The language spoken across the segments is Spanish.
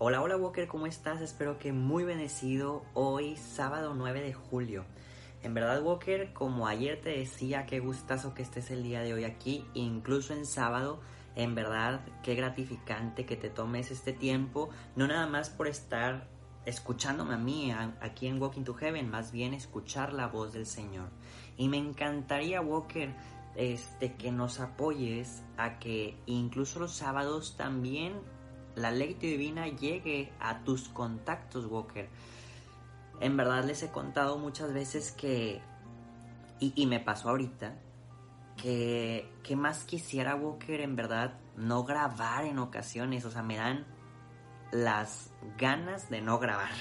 Hola, hola Walker, ¿cómo estás? Espero que muy bendecido hoy, sábado 9 de julio. En verdad, Walker, como ayer te decía, qué gustazo que estés el día de hoy aquí, incluso en sábado. En verdad, qué gratificante que te tomes este tiempo, no nada más por estar escuchándome a mí aquí en Walking to Heaven, más bien escuchar la voz del Señor. Y me encantaría, Walker, este, que nos apoyes a que incluso los sábados también la ley divina llegue a tus contactos, Walker. En verdad les he contado muchas veces que, y, me pasó ahorita, que, que más quisiera, Walker, en verdad, no grabar en ocasiones. O sea, me dan las ganas de no grabar.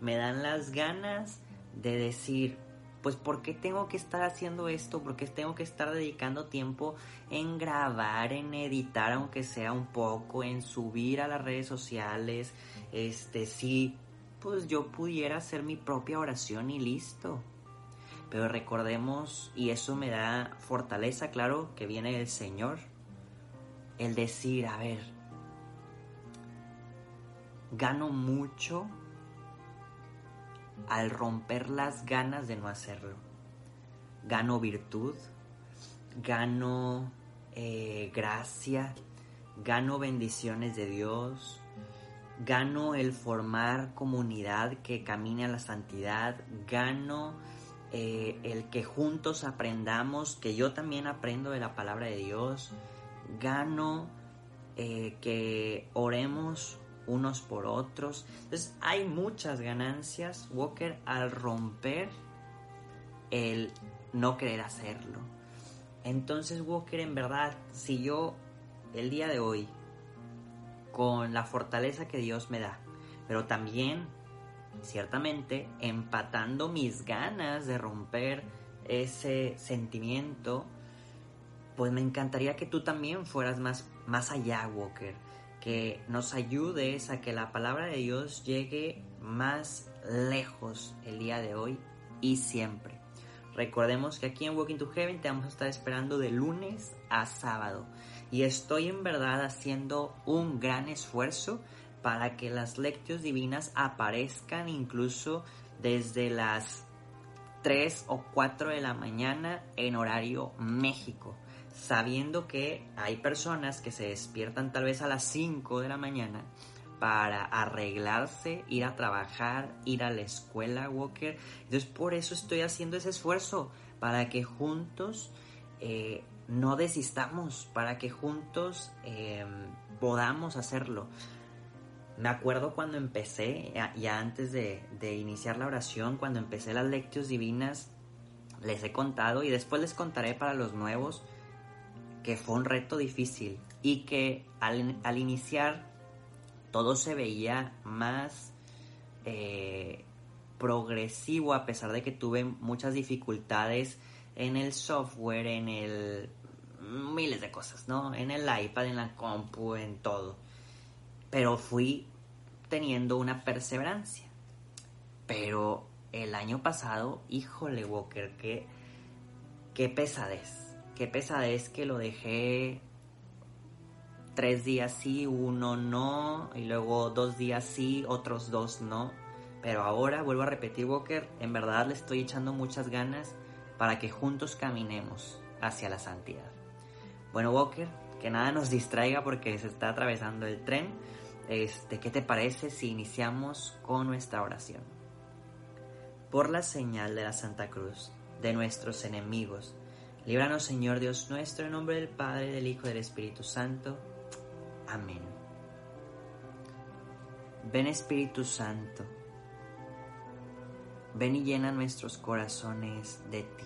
Me dan las ganas de decir, pues ¿por qué tengo que estar haciendo esto? ¿Por qué tengo que estar dedicando tiempo en grabar, en editar, aunque sea un poco, en subir a las redes sociales? Este, sí, pues yo pudiera hacer mi propia oración y listo. Pero recordemos, y eso me da fortaleza, claro, que viene del Señor, el decir, a ver, gano mucho al romper las ganas de no hacerlo. Gano virtud, gano eh, gracia, gano bendiciones de Dios, gano el formar comunidad que camine a la santidad, gano eh, el que juntos aprendamos, que yo también aprendo de la palabra de Dios, gano eh, que oremos unos por otros. Entonces hay muchas ganancias, Walker, al romper el no querer hacerlo. Entonces, Walker, en verdad, si yo el día de hoy, con la fortaleza que Dios me da, pero también, ciertamente, empatando mis ganas de romper ese sentimiento, pues me encantaría que tú también fueras más, más allá, Walker que nos ayudes a que la palabra de Dios llegue más lejos el día de hoy y siempre. Recordemos que aquí en Walking to Heaven te vamos a estar esperando de lunes a sábado y estoy en verdad haciendo un gran esfuerzo para que las lecciones divinas aparezcan incluso desde las 3 o 4 de la mañana en horario México sabiendo que hay personas que se despiertan tal vez a las 5 de la mañana para arreglarse, ir a trabajar, ir a la escuela, Walker. Entonces por eso estoy haciendo ese esfuerzo, para que juntos eh, no desistamos, para que juntos em, podamos hacerlo. Me acuerdo cuando empecé, ya antes de, iniciar la oración, cuando empecé las lecciones divinas, les he contado y después les contaré para los nuevos que fue un reto difícil y que al, iniciar todo se veía más eh, progresivo a pesar de que tuve muchas dificultades en el software, en el miles de cosas, ¿no? En el iPad, en la compu, en todo. Pero fui teniendo una perseverancia. Pero el año pasado, híjole Walker, qué, qué pesadez qué pesadez que lo dejé tres días sí, uno no, y luego dos días sí, otros dos no. Pero ahora vuelvo a repetir, Walker, en verdad le estoy echando muchas ganas para que juntos caminemos hacia la santidad. Bueno, Walker, que nada nos distraiga porque se está atravesando el tren. Este, ¿qué te parece si iniciamos con nuestra oración? Por la señal de la Santa Cruz, de nuestros enemigos, Líbranos, Señor Dios nuestro, en nombre del Padre, del Hijo y del Espíritu Santo. Amén. Ven Espíritu Santo, ven y llena nuestros corazones de ti.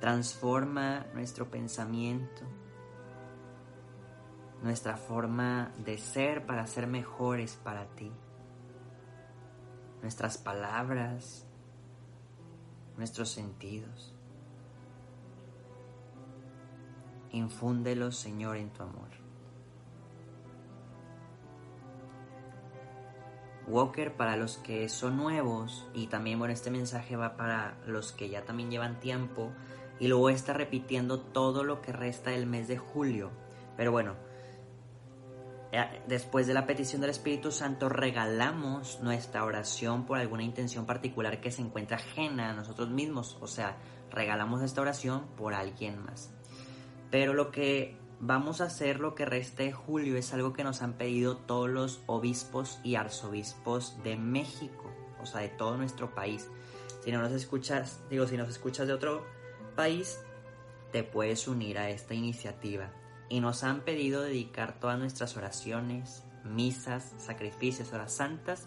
Transforma nuestro pensamiento, nuestra forma de ser para ser mejores para ti. Nuestras palabras, nuestros sentidos. Infúndelos, Señor, en tu amor. Walker, para los que son nuevos, y también bueno, este mensaje va para los que ya también llevan tiempo, y luego está repitiendo todo lo que resta del mes de julio. Pero bueno, eh, después de la petición del Espíritu Santo, regalamos nuestra oración por alguna intención particular que se encuentra ajena a nosotros mismos. O sea, regalamos esta oración por alguien más. Pero lo que vamos a hacer, lo que resta de julio, es algo que nos han pedido todos los obispos y arzobispos de México, o sea, de todo nuestro país. Si no nos escuchas, digo, si nos escuchas de otro país, te puedes unir a esta iniciativa y nos han pedido dedicar todas nuestras oraciones, misas, sacrificios, horas santas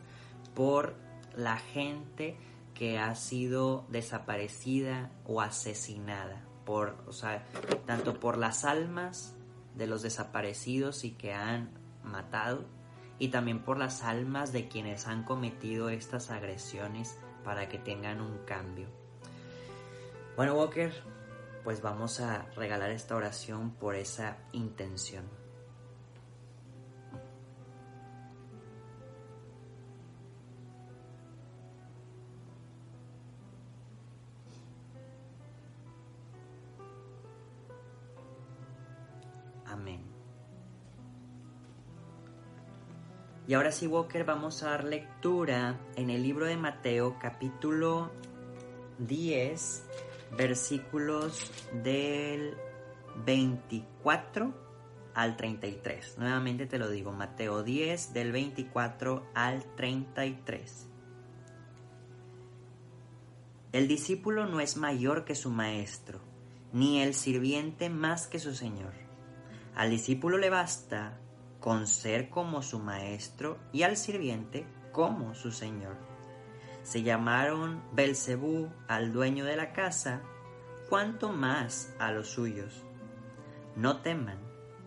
por la gente que ha sido desaparecida o asesinada, por, o sea, tanto por las almas de los desaparecidos y que han matado, y también por las almas de quienes han cometido estas agresiones para que tengan un cambio. Bueno, Walker, pues vamos a regalar esta oración por esa intención. Y ahora sí, Walker, vamos a dar lectura en el libro de Mateo capítulo 10 versículos del 24 al 33. Nuevamente te lo digo, Mateo 10 del 24 al 33. El discípulo no es mayor que su maestro, ni el sirviente más que su señor. Al discípulo le basta con ser como su maestro y al sirviente como su señor se llamaron Belcebú al dueño de la casa, cuanto más a los suyos. No teman,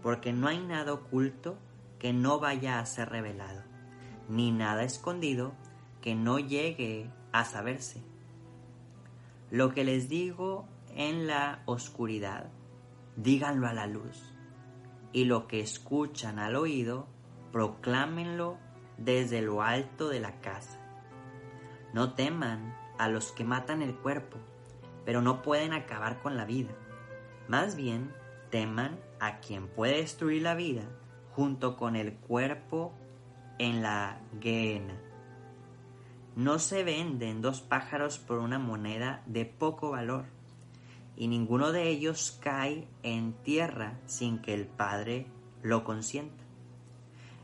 porque no hay nada oculto que no vaya a ser revelado, ni nada escondido que no llegue a saberse. Lo que les digo en la oscuridad, díganlo a la luz, y lo que escuchan al oído, proclámenlo desde lo alto de la casa. No teman a los que matan el cuerpo, pero no pueden acabar con la vida. Más bien, teman a quien puede destruir la vida junto con el cuerpo en la guena. No se venden dos pájaros por una moneda de poco valor, y ninguno de ellos cae en tierra sin que el Padre lo consienta.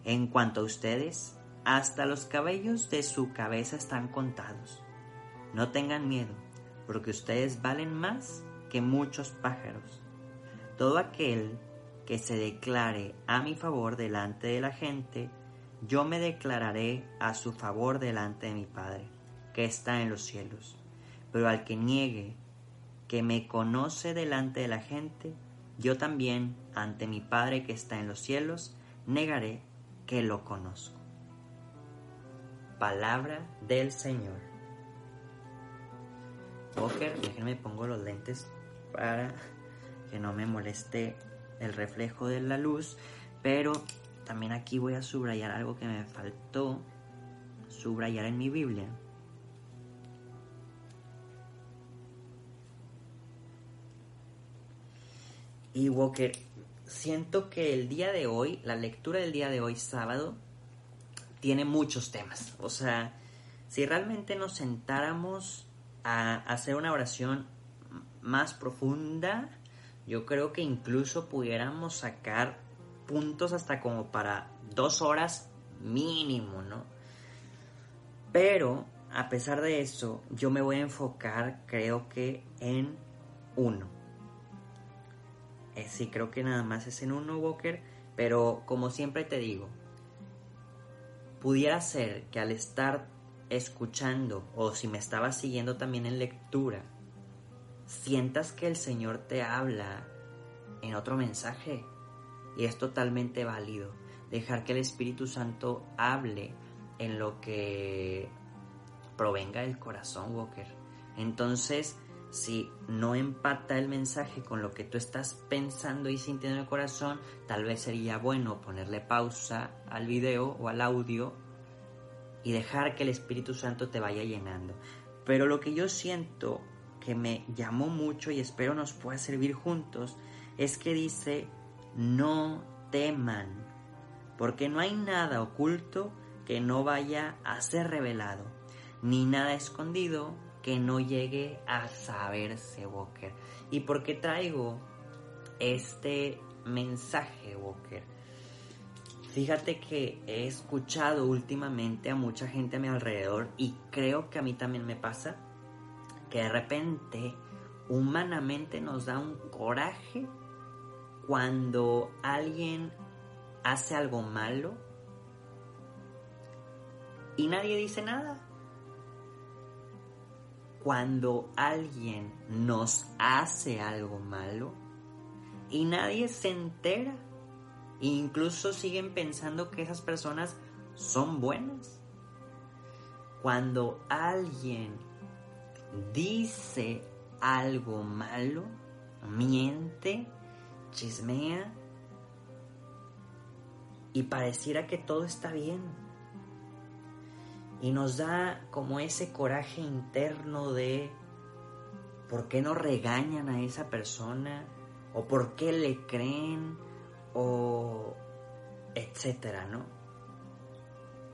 En cuanto a ustedes, hasta los cabellos de su cabeza están contados. No tengan miedo, porque ustedes valen más que muchos pájaros. Todo aquel que se declare a mi favor delante de la gente, yo me declararé a su favor delante de mi Padre, que está en los cielos. Pero al que niegue que me conoce delante de la gente, yo también, ante mi Padre que está en los cielos, negaré que lo conozco. Palabra del Señor. Walker, déjenme pongo los lentes para que no me moleste el reflejo de la luz, pero también aquí voy a subrayar algo que me faltó subrayar en mi Biblia. Y Walker, siento que el día de hoy, la lectura del día de hoy, sábado, tiene muchos temas. O sea, si realmente nos sentáramos a hacer una oración más profunda, yo creo que incluso pudiéramos sacar puntos hasta como para dos horas mínimo, ¿no? Pero, a pesar de eso, yo me voy a enfocar, creo que, en uno. Eh, sí, creo que nada más es en uno, Walker, pero como siempre te digo, pudiera ser que al estar escuchando o si me estabas siguiendo también en lectura, sientas que el Señor te habla en otro mensaje y es totalmente válido. Dejar que el Espíritu Santo hable en lo que provenga del corazón, Walker. Entonces, si no empata el mensaje con lo que tú estás pensando y sintiendo en el corazón, tal vez sería bueno ponerle pausa al video o al audio y dejar que el Espíritu Santo te vaya llenando. Pero lo que yo siento que me llamó mucho y espero nos pueda servir juntos es que dice, no teman, porque no hay nada oculto que no vaya a ser revelado, ni nada escondido que no llegue a saberse, Walker. ¿Y por qué traigo este mensaje, Walker? Fíjate que he escuchado últimamente a mucha gente a mi alrededor y creo que a mí también me pasa que de repente humanamente nos da un coraje cuando alguien hace algo malo y nadie dice nada. Cuando alguien nos hace algo malo y nadie se entera incluso siguen pensando que esas personas son buenas. Cuando alguien dice algo malo, miente, chismea y pareciera que todo está bien. Y nos da como ese coraje interno de por qué no regañan a esa persona o por qué le creen o etcétera, ¿no?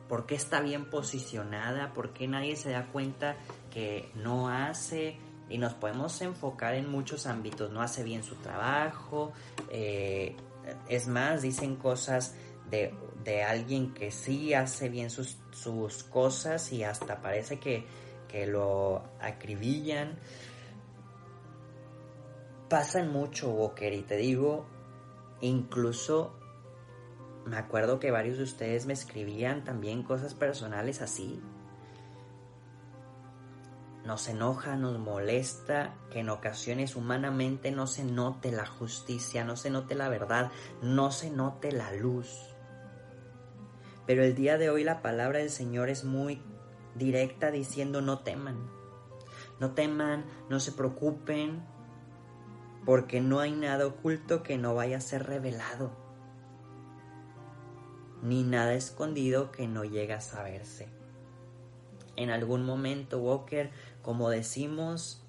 ¿Por qué está bien posicionada? ¿Por qué nadie se da cuenta que no hace? Y nos podemos enfocar en muchos ámbitos. No hace bien su trabajo. Eh, es más, dicen cosas de, alguien que sí hace bien sus, sus cosas y hasta parece que, que lo acribillan. Pasan mucho, Walker, y te digo, Incluso me acuerdo que varios de ustedes me escribían también cosas personales así. Nos enoja, nos molesta que en ocasiones humanamente no se note la justicia, no se note la verdad, no se note la luz. Pero el día de hoy la palabra del Señor es muy directa diciendo no teman. No teman, no se preocupen, porque no hay nada oculto que no vaya a ser revelado, ni nada escondido que no llegue a saberse. En algún momento, Walker, como decimos,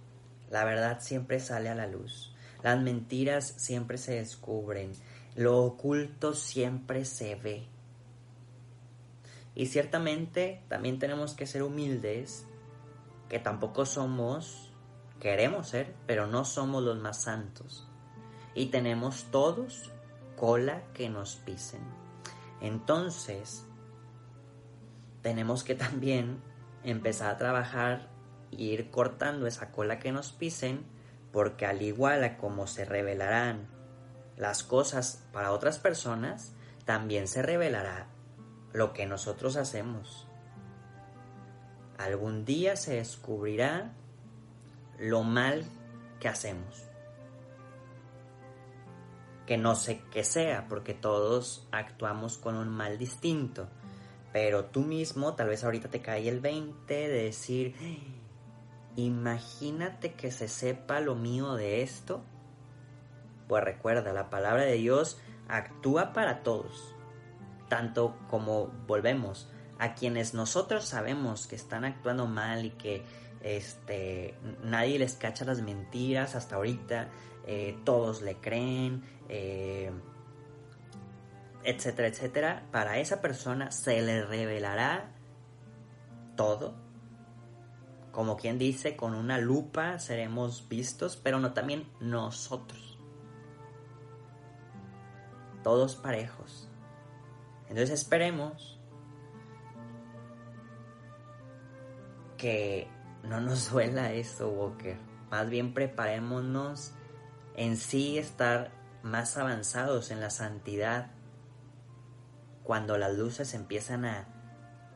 la verdad siempre sale a la luz, las mentiras siempre se descubren, lo oculto siempre se ve. Y ciertamente también tenemos que ser humildes, que tampoco somos Queremos ser, pero no somos los más santos. Y tenemos todos cola que nos pisen. Entonces, tenemos que también empezar a trabajar e ir cortando esa cola que nos pisen, porque al igual a como se revelarán las cosas para otras personas, también se revelará lo que nosotros hacemos. Algún día se descubrirá lo mal que hacemos. Que no sé qué sea, porque todos actuamos con un mal distinto. Pero tú mismo, tal vez ahorita te cae el 20 de decir, imagínate que se sepa lo mío de esto. Pues recuerda, la palabra de Dios actúa para todos. Tanto como volvemos a quienes nosotros sabemos que están actuando mal y que este, nadie les cacha las mentiras hasta ahorita, eh, todos le creen, eh, etcétera, etcétera. Para esa persona se le revelará todo. Como quien dice, con una lupa seremos vistos, pero no también nosotros. Todos parejos. Entonces esperemos que no nos duela eso, Walker. Más bien preparémonos en sí estar más avanzados en la santidad cuando las luces empiezan a,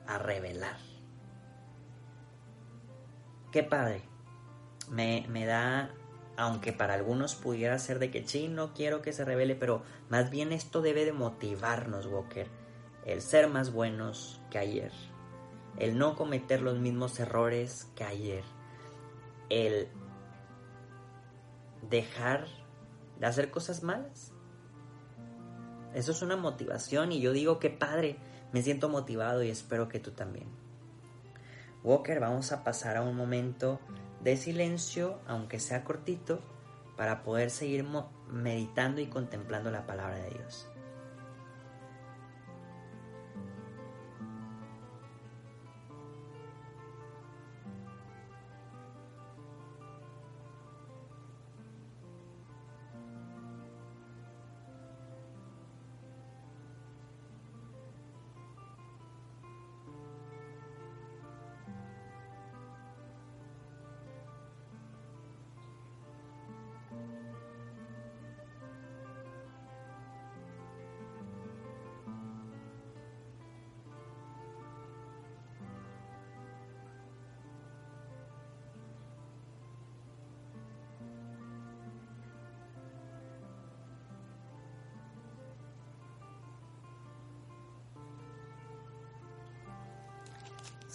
a revelar. Qué padre. Me, me, da, aunque para algunos pudiera ser de que sí, no quiero que se revele, pero más bien esto debe de motivarnos, Walker. El ser más buenos que ayer el no cometer los mismos errores que ayer, el dejar de hacer cosas malas. Eso es una motivación y yo digo que padre, me siento motivado y espero que tú también. Walker, vamos a pasar a un momento de silencio, aunque sea cortito, para poder seguir meditando y contemplando la palabra de Dios.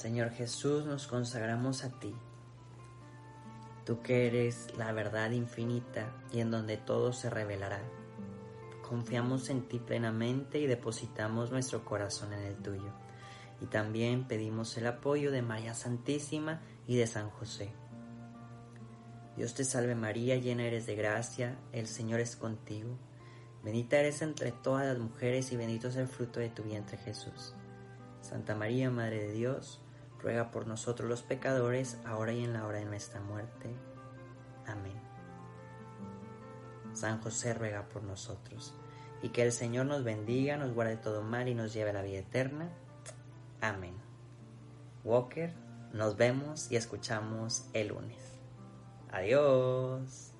Señor Jesús, nos consagramos a ti, tú que eres la verdad infinita y en donde todo se revelará. Confiamos en ti plenamente y depositamos nuestro corazón en el tuyo. Y también pedimos el apoyo de María Santísima y de San José. Dios te salve María, llena eres de gracia, el Señor es contigo. Bendita eres entre todas las mujeres y bendito es el fruto de tu vientre Jesús. Santa María, Madre de Dios, ruega por nosotros los pecadores, ahora y en la hora de nuestra muerte. Amén. San José ruega por nosotros, y que el Señor nos bendiga, nos guarde todo mal y nos lleve a la vida eterna. Amén. Walker, nos vemos y escuchamos el lunes. Adiós.